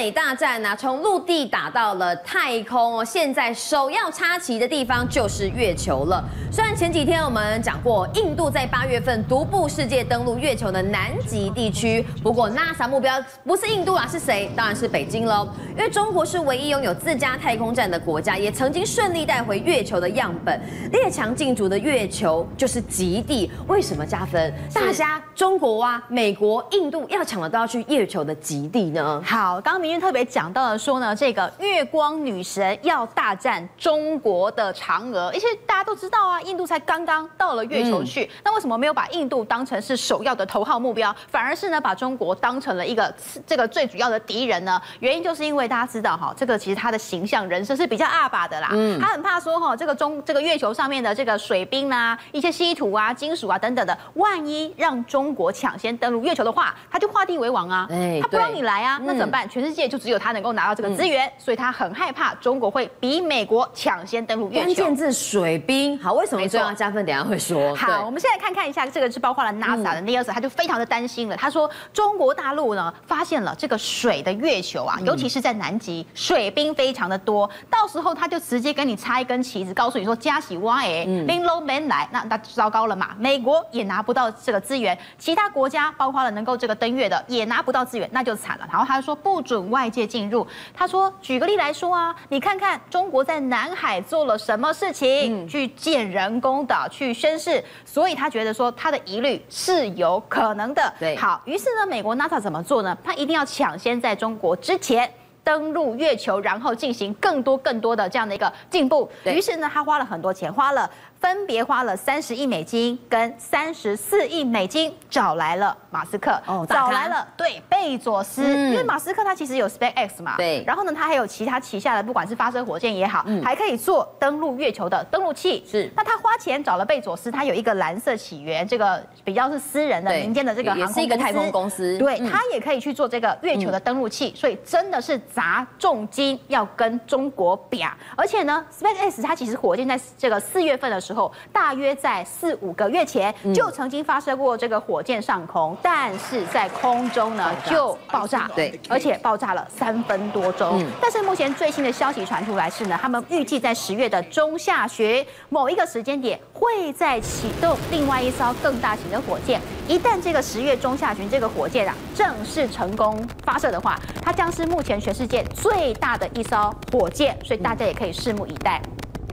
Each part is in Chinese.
美大战呢、啊，从陆地打到了太空哦。现在首要插旗的地方就是月球了。虽然前几天我们讲过，印度在八月份独步世界登陆月球的南极地区，不过 NASA 目标不是印度啊，是谁？当然是北京喽。因为中国是唯一拥有自家太空站的国家，也曾经顺利带回月球的样本。列强竞逐的月球就是极地，为什么加分？大家中国啊、美国、印度要抢的都要去月球的极地呢？好，刚刚明君特别讲到了说呢，这个月光女神要大战中国的嫦娥，而且大家都知道啊，印度才刚刚到了月球去，那、嗯、为什么没有把印度当成是首要的头号目标，反而是呢把中国当成了一个这个最主要的敌人呢？原因就是因为大家知道哈，这个其实他的形象人设是比较阿爸的啦，嗯，他很怕说哈，这个中这个月球上面的这个水冰啊、一些稀土啊、金属啊等等的，万一让中国抢先登陆月球的话，他就画地为王啊，哎，他不让你来啊，那怎么办？全世界就只有他能够拿到这个资源，所以他很害怕中国会比美国抢先登陆月球。关键字水冰，好，为什么这样加分？等下会说。好，我们现在看看一下，这个是包括了 NASA 的 Niels，他就非常的担心了。他说，中国大陆呢发现了这个水的月球啊，尤其是在南极，水冰非常的多，到时候他就直接跟你插一根旗子，告诉你说加喜挖哎，冰楼门来，那那糟糕了嘛，美国也拿不到这个资源，其他国家包括了能够这个登月的也拿不到资源，那就惨了。然后他说不准外界进入。他说举个例来说啊，你看看中国在南海做了什么事情，去建人工岛，去宣誓，所以他觉得说他的疑虑是有可能的。对，好，于是呢，美国 NASA 怎么做呢？他一定要抢先在中国之前登陆月球，然后进行更多更多的这样的一个进步。于是呢，他花了很多钱，花了。分别花了三十亿美金跟三十四亿美金找来了马斯克，哦，找来了对贝佐斯，嗯，因为马斯克他其实有 SpaceX 嘛，对，然后呢，他还有其他旗下的，不管是发射火箭也好，嗯，还可以做登陆月球的登陆器，是。那他花钱找了贝佐斯，他有一个蓝色起源，这个比较是私人的民间的这个航空公司，也是一个太空公司，对，嗯，他也可以去做这个月球的登陆器，所以真的是砸重金要跟中国比啊。而且呢，SpaceX 它其实火箭在这个四月份的时候。时候大约在四五个月前就曾经发射过这个火箭上空，但是在空中呢就爆炸，对，而且爆炸了三分多钟。但是目前最新的消息传出来是呢，他们预计在十月的中下旬某一个时间点会再启动另外一艘更大型的火箭。一旦这个十月中下旬这个火箭啊正式成功发射的话，它将是目前全世界最大的一艘火箭，所以大家也可以拭目以待。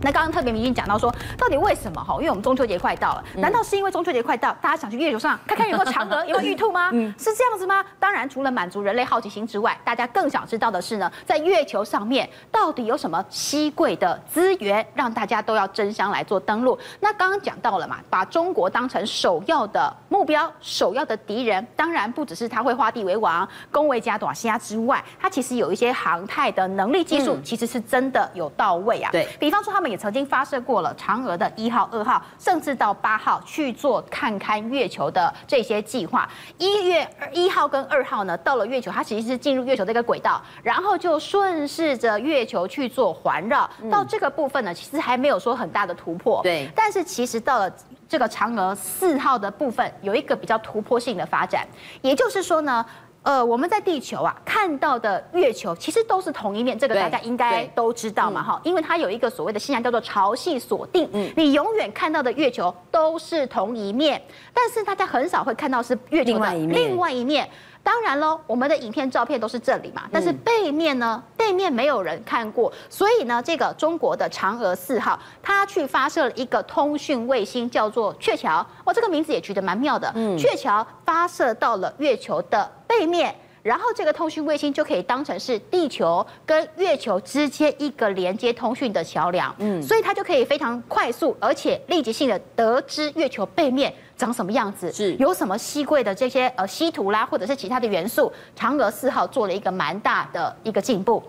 那刚刚特别明星讲到说，到底为什么哈？因为我们中秋节快到了，难道是因为中秋节快到，大家想去月球上看看有没有嫦娥、有没有玉兔吗？是这样子吗？当然，除了满足人类好奇心之外，大家更想知道的是呢，在月球上面到底有什么稀贵的资源，让大家都要争相来做登陆。那刚刚讲到了嘛，把中国当成首要的目标、首要的敌人，当然不只是他会画地为王、恭维加短虾之外，他其实有一些航太的能力技术，其实是真的有到位啊。对，比方说他们。也曾经发射过了嫦娥的一号、二号，甚至到八号去做看看月球的这些计划。一月一号跟二号呢，到了月球，它其实是进入月球的一个轨道，然后就顺势着月球去做环绕。到这个部分呢，其实还没有说很大的突破。对，但是其实到了这个嫦娥四号的部分，有一个比较突破性的发展，也就是说呢。呃，我们在地球啊看到的月球其实都是同一面，这个大家应该都知道嘛，哈、嗯，因为它有一个所谓的现象叫做潮汐锁定，嗯，你永远看到的月球都是同一面，但是大家很少会看到是月球的另外一面。当然喽，我们的影片、照片都是这里嘛，但是背面呢？背面没有人看过，所以呢，这个中国的嫦娥四号，它去发射了一个通讯卫星，叫做鹊桥。哇，这个名字也取得蛮妙的。嗯，鹊桥发射到了月球的背面。然后这个通讯卫星就可以当成是地球跟月球之间一个连接通讯的桥梁，嗯，所以它就可以非常快速而且立即性的得知月球背面长什么样子，是有什么稀贵的这些呃稀土啦，或者是其他的元素。嫦娥四号做了一个蛮大的一个进步。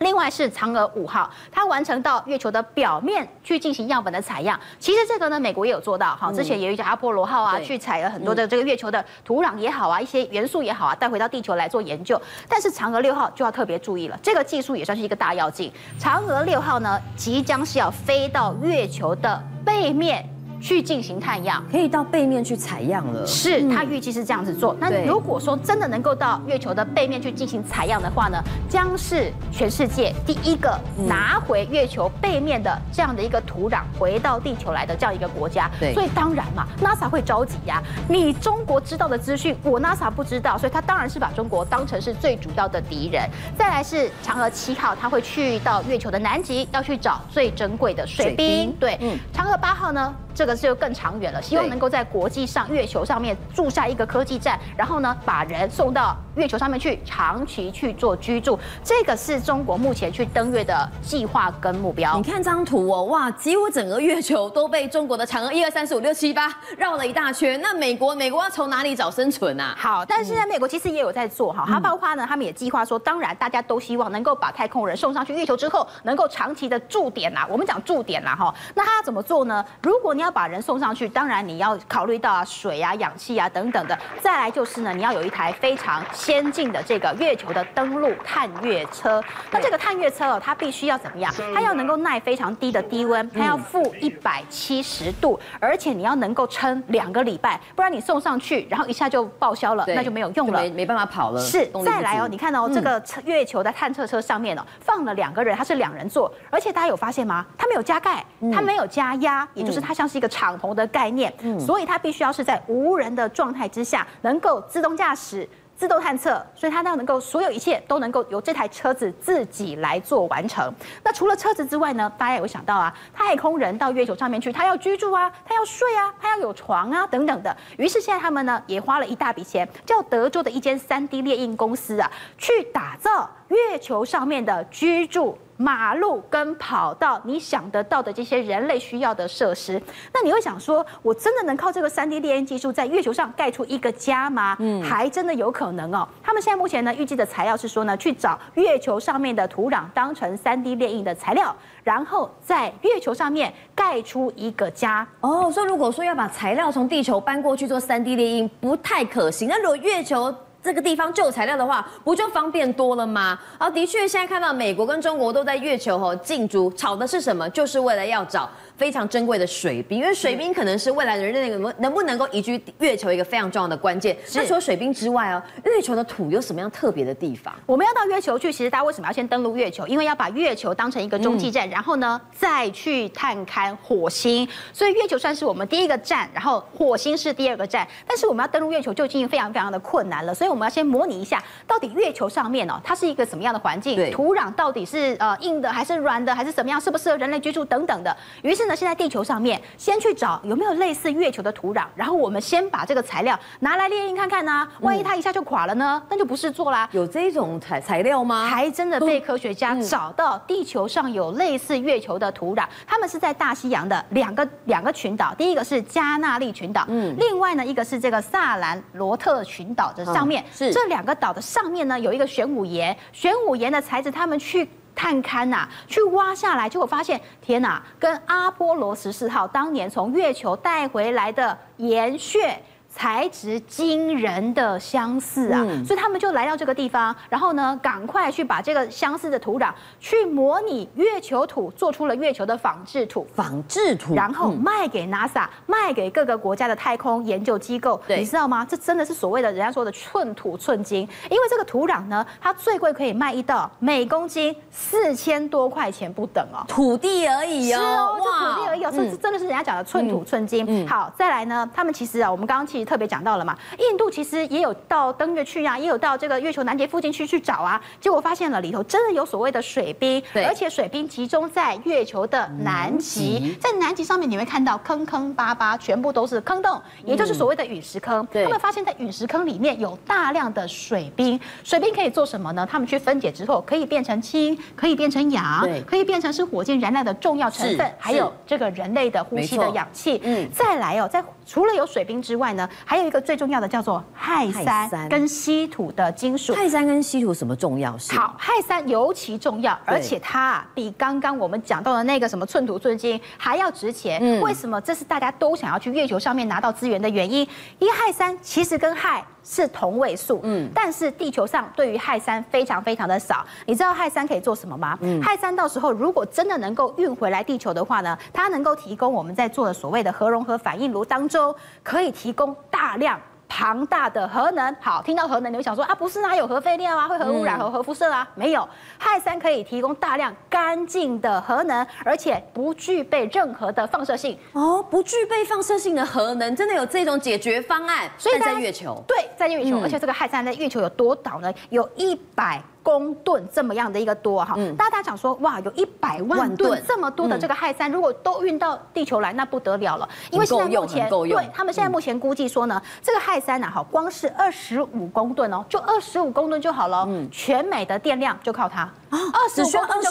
另外是嫦娥五号，它完成到月球的表面去进行样本的采样。其实这个呢，美国也有做到哈。之前有一架阿波罗号啊，去采了很多的这个月球的土壤也好啊，一些元素也好啊，带回到地球来做研究。但是嫦娥六号就要特别注意了，这个技术也算是一个大要进。嫦娥六号呢，即将是要飞到月球的背面。去进行探样，可以到背面去采样了。是，他预计是这样子做。那如果说真的能够到月球的背面去进行采样的话呢，将是全世界第一个拿回月球背面的这样的一个土壤回到地球来的这样一个国家。对，所以当然嘛，NASA 会着急呀。你中国知道的资讯，我 NASA 不知道，所以他当然是把中国当成是最主要的敌人。再来是嫦娥七号，他会去到月球的南极，要去找最珍贵的水冰。对，嗯，嫦娥八号呢？这个就更长远了，希望能够在国际上月球上面驻下一个科技站，然后呢，把人送到月球上面去长期去做居住。这个是中国目前去登月的计划跟目标。你看这张图哦，哇，几乎整个月球都被中国的嫦娥一二三四五六七八绕了一大圈。那美国，美国要从哪里找生存啊？好，但是现在美国其实也有在做哈，它包括呢，他们也计划说，当然大家都希望能够把太空人送上去月球之后，能够长期的驻点啊。我们讲驻点啊哈，那他要怎么做呢？如果你要把人送上去，当然你要考虑到啊水啊、氧气啊等等的。再来就是呢，你要有一台非常先进的这个月球的登陆探月车。那这个探月车哦，它必须要怎么样？它要能够耐非常低的低温，它要负一百七十度，而且你要能够撑两个礼拜，不然你送上去，然后一下就报销了，那就没有用了，没没办法跑了。是，再来哦，你看到哦，这个月球的探测车上面哦，放了两个人，它是两人座，而且大家有发现吗？它没有加盖，它没有加压，也就是它像是一个。敞篷的概念，所以它必须要是在无人的状态之下，能够自动驾驶、自动探测，所以它要能够所有一切都能够由这台车子自己来做完成。那除了车子之外呢？大家有想到啊，太空人到月球上面去，他要居住啊，他要睡啊，他要有床啊等等的。于是现在他们呢也花了一大笔钱，叫德州的一间 3D 列印公司啊，去打造月球上面的居住。马路跟跑道，你想得到的这些人类需要的设施，那你会想说，我真的能靠这个 3D 列印技术在月球上盖出一个家吗？嗯，还真的有可能哦。他们现在目前呢，预计的材料是说呢，去找月球上面的土壤当成 3D 列印的材料，然后在月球上面盖出一个家。哦，所以如果说要把材料从地球搬过去做 3D 列印，不太可行。那如果月球这个地方就有材料的话，不就方便多了吗？啊，的确，现在看到美国跟中国都在月球吼竞逐，吵的是什么？就是为了要找。非常珍贵的水冰，因为水冰可能是未来人类能能不能够移居月球一个非常重要的关键。那除了水冰之外哦，月球的土有什么样特别的地方？我们要到月球去，其实大家为什么要先登陆月球？因为要把月球当成一个中继站，然后呢再去探勘火星。所以月球算是我们第一个站，然后火星是第二个站。但是我们要登陆月球就已经非常非常的困难了，所以我们要先模拟一下，到底月球上面哦，它是一个什么样的环境？土壤到底是呃硬的还是软的，还是怎么样？适不适合人类居住等等的。于是。呢现在地球上面先去找有没有类似月球的土壤，然后我们先把这个材料拿来列印看看呢、啊。万一它一下就垮了呢？那就不是做啦。有这种材材料吗？还真的被科学家找到地球上有类似月球的土壤。他们是在大西洋的两个两个群岛，第一个是加纳利群岛，嗯，另外呢一个是这个萨兰罗特群岛的上面。是这两个岛的上面呢有一个玄武岩，玄武岩的材质他们去。探勘呐、啊，去挖下来，结果发现，天呐，跟阿波罗十四号当年从月球带回来的岩穴。材质惊人的相似啊，嗯、所以他们就来到这个地方，然后呢，赶快去把这个相似的土壤去模拟月球土，做出了月球的仿制土。仿制土，然后卖给 NASA，、嗯、卖给各个国家的太空研究机构。你知道吗？这真的是所谓的人家说的寸土寸金，因为这个土壤呢，它最贵可以卖一道每公斤四千多块钱不等哦。土地而已哦，是哦，就土地而已哦，这这真的是人家讲的寸土寸金。好，再来呢，他们其实啊，我们刚刚其实特别讲到了嘛，印度其实也有到登月去啊，也有到这个月球南极附近去去找啊，结果发现了里头真的有所谓的水冰，对，而且水冰集中在月球的南极，在南极上面你会看到坑坑巴巴，全部都是坑洞，也就是所谓的陨石坑。他们发现，在陨石坑里面有大量的水冰，水冰可以做什么呢？他们去分解之后，可以变成氢，可以变成氧，可以变成是火箭燃料的重要成分，还有这个人类的呼吸的氧气。嗯，再来哦，在除了有水冰之外呢，还有一个最重要的叫做氦三跟稀土的金属。氦三跟稀土什么重要性？好，氦三尤其重要，而且它比刚刚我们讲到的那个什么寸土寸金还要值钱。嗯，为什么？这是大家都想要去月球上面拿到资源的原因。因为氦三其实跟氦是同位素，嗯，但是地球上对于氦三非常非常的少。你知道氦三可以做什么吗？嗯，氦三到时候如果真的能够运回来地球的话呢，它能够提供我们在做的所谓的核融合反应炉当中，可以提供大量。庞大的核能，好，听到核能，你会想说啊，不是啊，有核废料啊，会核污染和核辐射啊？没有，氦三可以提供大量干净的核能，而且不具备任何的放射性。哦，不具备放射性的核能，真的有这种解决方案？所以在月球，对，在月球，嗯、而且这个氦三在月球有多少呢？有一百。公吨这么样的一个多哈，大家讲说哇，有一百万吨这么多的这个氦三，如果都运到地球来，那不得了了。因为现在目前对他们现在目前估计说呢，这个氦三呢，哈，光是二十五公吨哦，就二十五公吨就好了，全美的电量就靠它。啊，二十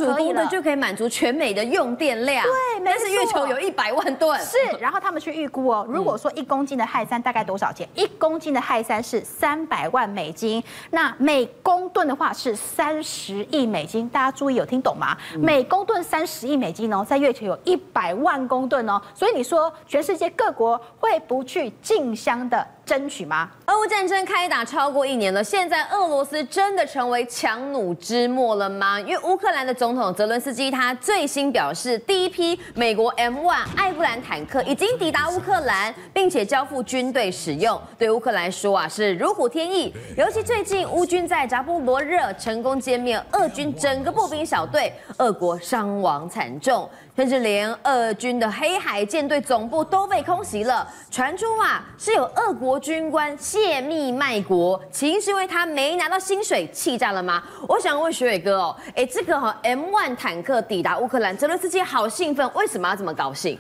五公吨就可以满足全美的用电量。对，但是月球有一百万吨。是，然后他们去预估哦，如果说一公斤的氦三大概多少钱？一公斤的氦三是三百万美金，那每公吨的话是三十亿美金。大家注意有听懂吗？每公吨三十亿美金哦，在月球有一百万公吨哦，所以你说全世界各国会不去竞相的争取吗？俄乌战争开打超过一年了，现在俄罗斯真的成为强弩之末了吗？因为乌克兰的总统泽伦斯基他最新表示，第一批美国 M1 艾布兰坦克已经抵达乌克兰，并且交付军队使用。对乌克兰来说啊，是如虎添翼。尤其最近乌军在扎波罗热成功歼灭俄军整个步兵小队，俄国伤亡惨重。甚至连俄军的黑海舰队总部都被空袭了，传出啊是有俄国军官泄密卖国，起因是因为他没拿到薪水气炸了吗？我想问学伟哥哦，哎，这个哈 M1 坦克抵达乌克兰，泽伦斯基好兴奋，为什么要这么高兴？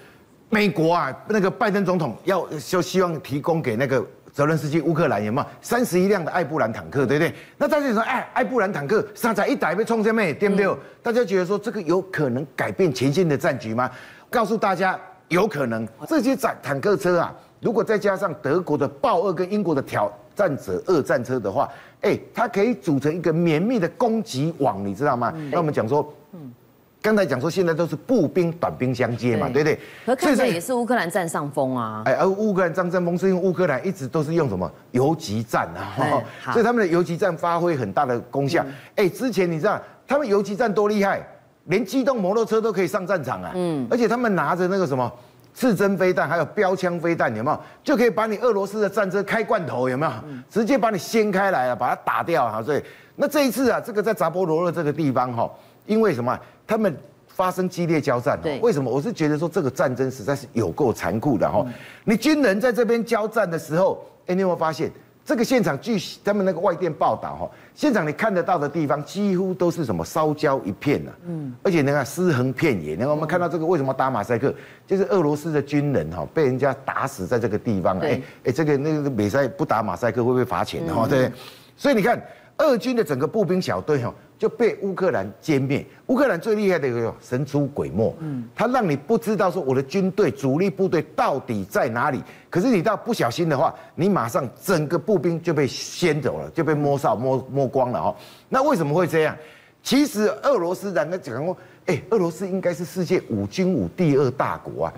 美国啊，那个拜登总统要就希望提供给那个。泽伦斯基，乌克兰有没有三十一辆的艾布兰坦克，对不对？那大家就说，哎，艾布兰坦克上载一打被冲下面，对不对？大家觉得说这个有可能改变前线的战局吗？告诉大家，有可能。这些战坦克车啊，如果再加上德国的豹二跟英国的挑战者二战车的话，哎，它可以组成一个绵密的攻击网，你知道吗？那我们讲说，嗯。刚才讲说，现在都是步兵短兵相接嘛，对不对？可看起来也是乌克兰占上风啊。哎，而乌克兰占上风是因为乌克兰一直都是用什么游击战啊，所以他们的游击战发挥很大的功效。哎，之前你知道他们游击战多厉害，连机动摩托车都可以上战场啊。嗯，而且他们拿着那个什么刺针飞弹，还有标枪飞弹，有没有？就可以把你俄罗斯的战车开罐头，有没有？直接把你掀开来啊，把它打掉啊。所以那这一次啊，这个在扎波罗热这个地方哈，因为什么？他们发生激烈交战，为什么？我是觉得说这个战争实在是有够残酷的哈。你军人在这边交战的时候，哎，你有没有发现这个现场？据他们那个外电报道哈，现场你看得到的地方几乎都是什么烧焦一片呐，嗯，而且你看尸横遍野。然后我们看到这个为什么打马赛克？就是俄罗斯的军人哈被人家打死在这个地方，哎哎，这个那个美赛不打马赛克会不会罚钱的哈？对，所以你看俄军的整个步兵小队哈。就被乌克兰歼灭。乌克兰最厉害的一个神出鬼没，嗯，他让你不知道说我的军队主力部队到底在哪里。可是你到不小心的话，你马上整个步兵就被掀走了，就被摸哨摸摸光了哦。那为什么会这样？其实俄罗斯人呢讲过，哎，俄罗斯应该是世界五军武第二大国啊。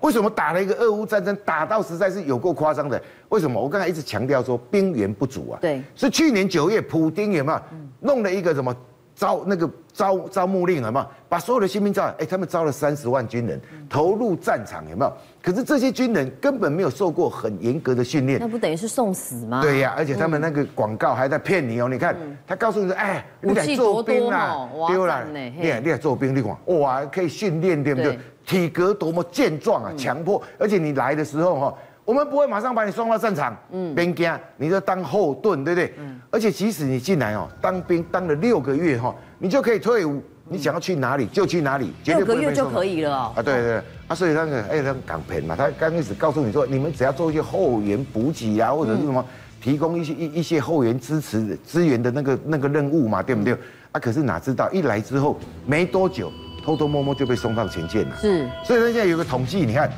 为什么打了一个俄乌战争，打到实在是有够夸张的？为什么？我刚才一直强调说兵源不足啊。对，是去年九月，普丁有没有弄了一个什么招那个招招募令，有没有把所有的新兵招来？哎，他们招了三十万军人投入战场，有没有？可是这些军人根本没有受过很严格的训练，那不等于是送死吗？对呀，而且他们那个广告还在骗你哦。你看他告诉你说，哎，你来做兵啦，丢了，你来你来做兵，你看哇，可以训练，对不对？体格多么健壮啊，强迫！而且你来的时候哈，我们不会马上把你送到战场，嗯，边疆，你就当后盾，对不对？嗯。而且即使你进来哦，当兵当了六个月哈，你就可以退伍，你想要去哪里就去哪里，六个月就可以了啊。对对对，啊，所以那个哎，那个港片嘛，他刚开始告诉你说，你们只要做一些后援补给啊，或者是什么提供一些一一些后援支持资源的那个那个任务嘛，对不对？啊，可是哪知道一来之后没多久。偷偷摸摸就被送到前线了。是，所以他现在有个统计，你看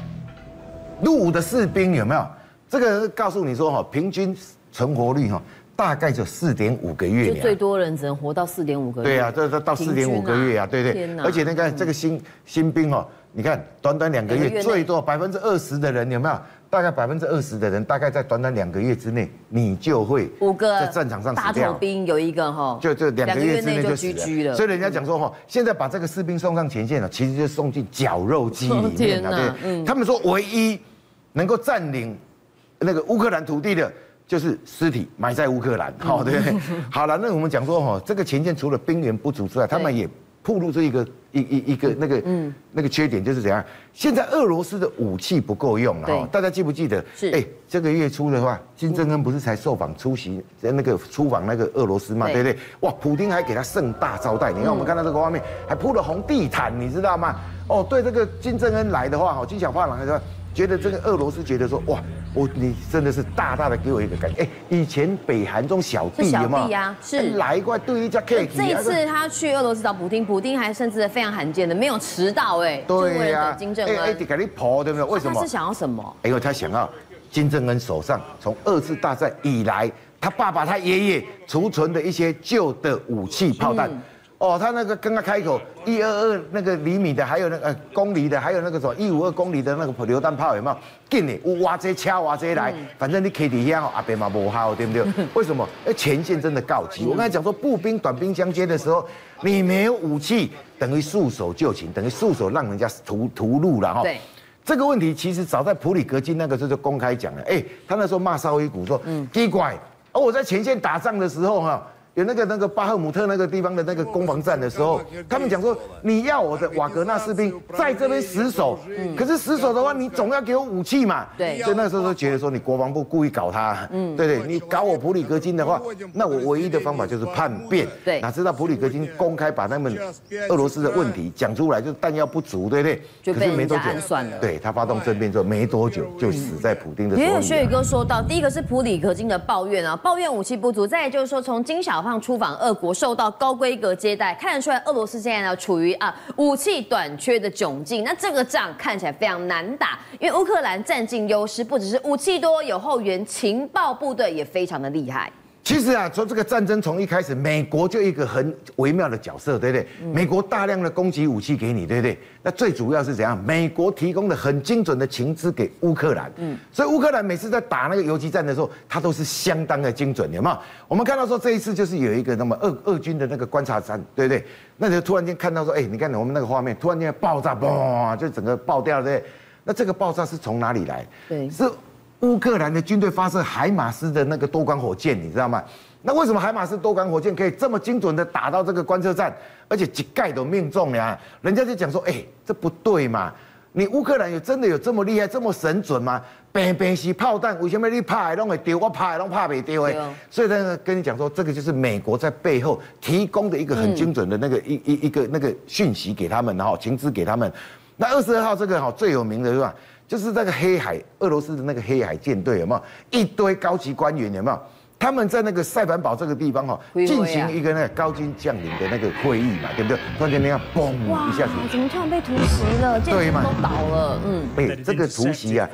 入伍的士兵有没有？这个告诉你说哈，平均存活率哈，大概就四点五个月。就最多人只能活到四点五个月。对啊，这这到四点五个月啊，对对。而且那个这个新新兵哦，你看短短两个月，最多百分之二十的人有没有大概百分之二十的人，大概在短短两个月之内，你就会五个在战场上死掉。大头兵有一个哈，就就两个月之内就死了。了所以人家讲说哈，现在把这个士兵送上前线了，其实就送进绞肉机里面了。对，嗯、他们说唯一能够占领那个乌克兰土地的，就是尸体埋在乌克兰。好，对。好了，那我们讲说哈，这个前线除了兵源不足之外，他们也。暴露出一个一一一个那个嗯那个缺点就是怎样？现在俄罗斯的武器不够用了哈，大家记不记得？是哎，这个月初的话，金正恩不是才受访出席在那个出访那个俄罗斯嘛，对不对？哇，普京还给他盛大招待。你看我们看到这个画面，还铺了红地毯，你知道吗？哦，对这个金正恩来的话，哈，金小胖来的话。觉得这个俄罗斯觉得说哇，我你真的是大大的给我一个感觉。哎，以前北韩这种小弟有吗？是来一块对一家 K。这一次他去俄罗斯找普丁，普丁还甚至非常罕见的没有迟到哎。对呀。金正恩。哎，给你跑对不对？为什么？他是想要什么？因为他想要金正恩手上从二次大战以来，他爸爸他爷爷储存的一些旧的武器炮弹。哦，他那个刚刚开口一二二那个厘米的，还有那个、呃、公里的，还有那个什么一五二公里的那个榴弹炮有没有？给你，我挖这敲挖这来，反正你 K D 一样阿别嘛不好，对不对？为什么？哎，前线真的告急。我刚才讲说步兵短兵相接的时候，你没有武器，等于束手就擒，等于束手让人家屠屠戮了哈。对，这个问题其实早在普里格金那个时候就公开讲了。哎，他那时候骂绍伊古说，嗯，奇怪，而我在前线打仗的时候哈。有那个那个巴赫姆特那个地方的那个攻防战的时候，他们讲说，你要我的瓦格纳士兵在这边死守，可是死守的话，你总要给我武器嘛。对，所以那时候都觉得说，你国防部故意搞他。嗯，对对，你搞我普里格金的话，那我唯一的方法就是叛变。对，哪知道普里格金公开把他们俄罗斯的问题讲出来，就是弹药不足，对不对？就被没多久算了。对，他发动政变之后没多久就死在普丁的手里。也有学宇哥说到，第一个是普里格金的抱怨啊，抱怨武器不足，再就是说从金小。出访俄国受到高规格接待，看得出来俄罗斯现在呢处于啊武器短缺的窘境。那这个仗看起来非常难打，因为乌克兰占尽优势，不只是武器多，有后援情报部队也非常的厉害。其实啊，从这个战争从一开始，美国就一个很微妙的角色，对不对？美国大量的攻击武器给你，对不对？那最主要是怎样？美国提供的很精准的情资给乌克兰，嗯，所以乌克兰每次在打那个游击战的时候，它都是相当的精准，有没有？我们看到说这一次就是有一个那么俄俄军的那个观察站，对不对？那就突然间看到说，哎，你看我们那个画面，突然间爆炸，嘣，就整个爆掉了，对不对？那这个爆炸是从哪里来？对，是。乌克兰的军队发射海马斯的那个多管火箭，你知道吗？那为什么海马斯多管火箭可以这么精准的打到这个观测站，而且几盖都命中呀？人家就讲说，哎，这不对嘛？你乌克兰有真的有这么厉害、这么神准吗？平平是炮弹，为什么你怕还会丢？我怕还怕没丢？哎，所以呢，跟你讲说，这个就是美国在背后提供的一个很精准的那个一一一个那个讯息给他们，然后情资给他们。那二十二号这个哈最有名的是吧？就是那个黑海，俄罗斯的那个黑海舰队有没有一堆高级官员有没有？他们在那个塞凡堡这个地方哈，进行一个那个高级将领的那个会议嘛，对不对？突然间那样嘣一下子，怎么突然被突袭了？对嘛，都倒了。嗯，哎，这个突袭啊，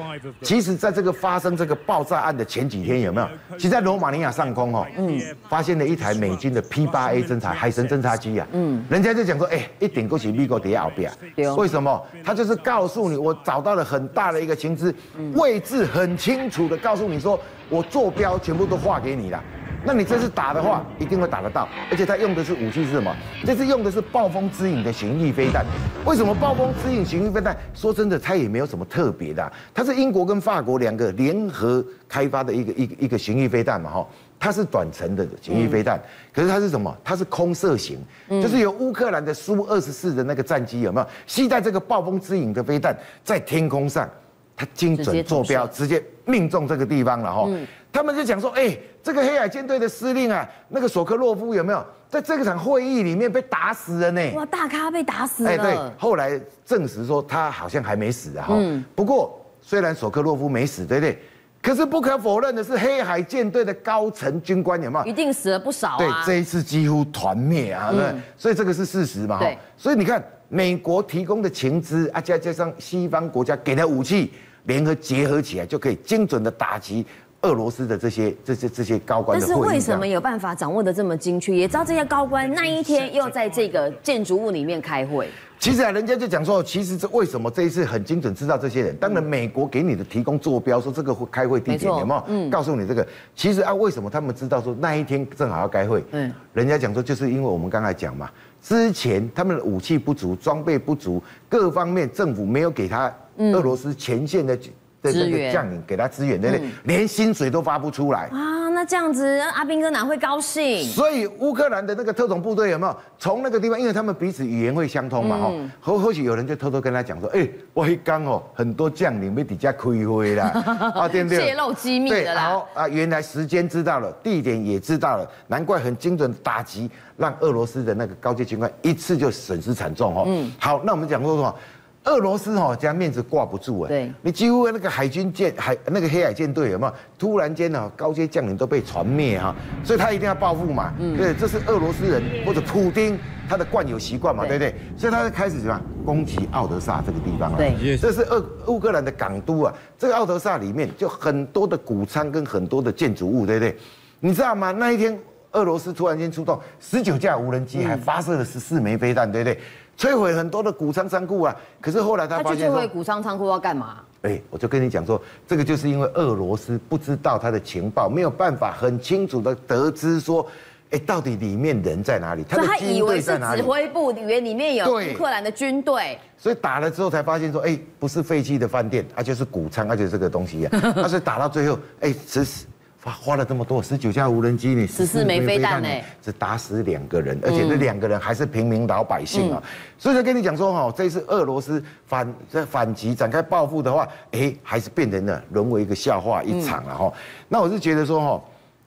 其实在这个发生这个爆炸案的前几天有没有？其实在罗马尼亚上空哦，嗯，发现了一台美军的 P 八 A 侦察海神侦察机啊，嗯，人家就讲说，哎，一点过去美国底下后边，为什么？他就是告诉你，我找到了很大的一个情资，位置很清楚的告诉你说。我坐标全部都画给你了，那你这次打的话，一定会打得到。而且他用的是武器是什么？这次用的是暴风之影的巡弋飞弹。为什么暴风之影巡弋飞弹？说真的，它也没有什么特别的，它是英国跟法国两个联合开发的一个一个一个巡弋飞弹嘛，哈，它是短程的巡弋飞弹。可是它是什么？它是空射型，就是由乌克兰的苏二十四的那个战机有没有携带这个暴风之影的飞弹在天空上？他精准坐标，直接命中这个地方了哈。他们就讲说，哎，这个黑海舰队的司令啊，那个索科洛夫有没有在这个场会议里面被打死了呢？哇，大咖被打死了。哎，对，后来证实说他好像还没死啊。嗯。不过虽然索科洛夫没死，对不对？可是不可否认的是，黑海舰队的高层军官有没有？一定死了不少啊。对，这一次几乎团灭啊。嗯。所以这个是事实嘛？对。所以你看，美国提供的情资啊，加加上西方国家给的武器。联合结合起来，就可以精准的打击俄罗斯的这些这些这些高官。但是为什么有办法掌握的这么精确？也知道这些高官那一天又在这个建筑物里面开会。其实啊，人家就讲说，其实这为什么这一次很精准知道这些人？当然，美国给你的提供坐标，说这个会开会地点有没有？嗯，告诉你这个。其实啊，为什么他们知道说那一天正好要开会？嗯，人家讲说，就是因为我们刚才讲嘛，之前他们的武器不足、装备不足，各方面政府没有给他俄罗斯前线的。这个将领给他支援，对不对？连薪水都发不出来啊！那这样子，阿兵哥哪会高兴？所以乌克兰的那个特种部队有没有从那个地方？因为他们彼此语言会相通嘛，哈。或或许有人就偷偷跟他讲说：“哎，我一刚哦，很多将领被底下亏灰啦，啊，对不对？泄露机密的啦。好啊，原来时间知道了，地点也知道了，难怪很精准打击，让俄罗斯的那个高级军官一次就损失惨重哦。嗯，好，那我们讲说什么？俄罗斯哈，这样面子挂不住哎。对，你几乎那个海军舰海那个黑海舰队有没有？突然间呢，高阶将领都被船灭哈，所以他一定要报复嘛。嗯，对，这是俄罗斯人或者普丁他的惯有习惯嘛，对不对？所以他就开始什么攻击奥德萨这个地方啊。对，这是俄乌克兰的港都啊。这个奥德萨里面就很多的谷仓跟很多的建筑物，对不对？你知道吗？那一天俄罗斯突然间出动十九架无人机，还发射了十四枚飞弹，对不对？摧毁很多的谷仓仓库啊！可是后来他发现说，摧毁谷仓仓库要干嘛？哎，我就跟你讲说，这个就是因为俄罗斯不知道他的情报，没有办法很清楚的得知说，哎，到底里面人在哪里？他的军队在哪里？指挥部以为里面有乌克兰的军队，所以打了之后才发现说，哎，不是废弃的饭店，而且是谷仓，而且这个东西啊，他是打到最后，哎，其实。花了这么多，十九架无人机呢，十四枚飞弹呢，只打死两个人，而且这两个人还是平民老百姓啊。所以就跟你讲说哈，这次俄罗斯反在反击展开报复的话，哎，还是变成了沦为一个笑话一场了哈。那我是觉得说哈，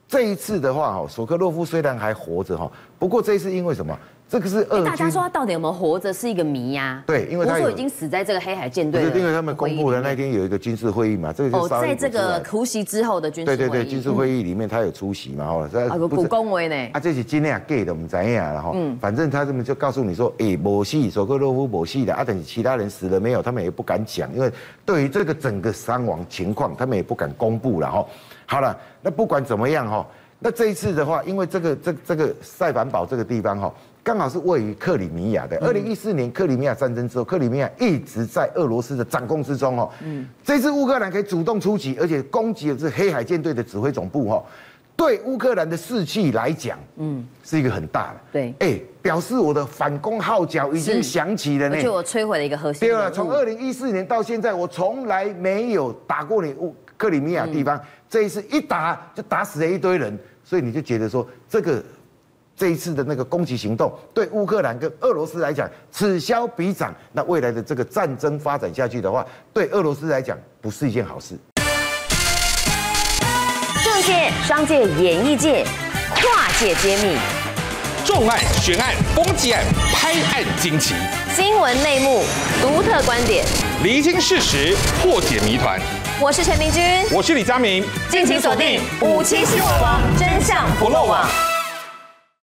这一次的话哈，索科洛夫虽然还活着哈，不过这一次因为什么？这个是二，大家说他到底有没有活着是一个谜呀。对，因为他说已经死在这个黑海舰队。对，因为他们公布的那天有一个军事会议嘛，这个哦，在这个突袭之后的军事会议。对对对，军事会议里面他有出席嘛，哈，啊，不恭维呢。啊，这是今天啊 gay 的，我们怎样然后，嗯，反正他这么就告诉你说，哎，某系索科洛夫某系的，啊，等其他人死了没有，他们也不敢讲，因为对于这个整个伤亡情况，他们也不敢公布了哈。好了，那不管怎么样哈，那这一次的话，因为这个这这个塞凡堡这个地方哈。刚好是位于克里米亚的。二零一四年克里米亚战争之后，克里米亚一直在俄罗斯的掌控之中哦。嗯，这次乌克兰可以主动出击，而且攻击的是黑海舰队的指挥总部哦。对乌克兰的士气来讲，嗯，是一个很大的。对，哎，表示我的反攻号角已经响起了呢。而且我摧毁了一个核心。对了，从二零一四年到现在，我从来没有打过你乌克里米亚地方，这一次一打就打死了一堆人，所以你就觉得说这个。这一次的那个攻击行动，对乌克兰跟俄罗斯来讲，此消彼长。那未来的这个战争发展下去的话，对俄罗斯来讲不是一件好事。政界、商界、演艺界，跨界揭秘，重案、悬案、攻击案、拍案惊奇，新闻内幕、独特观点，厘清事实，破解谜团。我是陈明君，我是李佳明，敬请锁定《五七新闻网》，真相不漏网。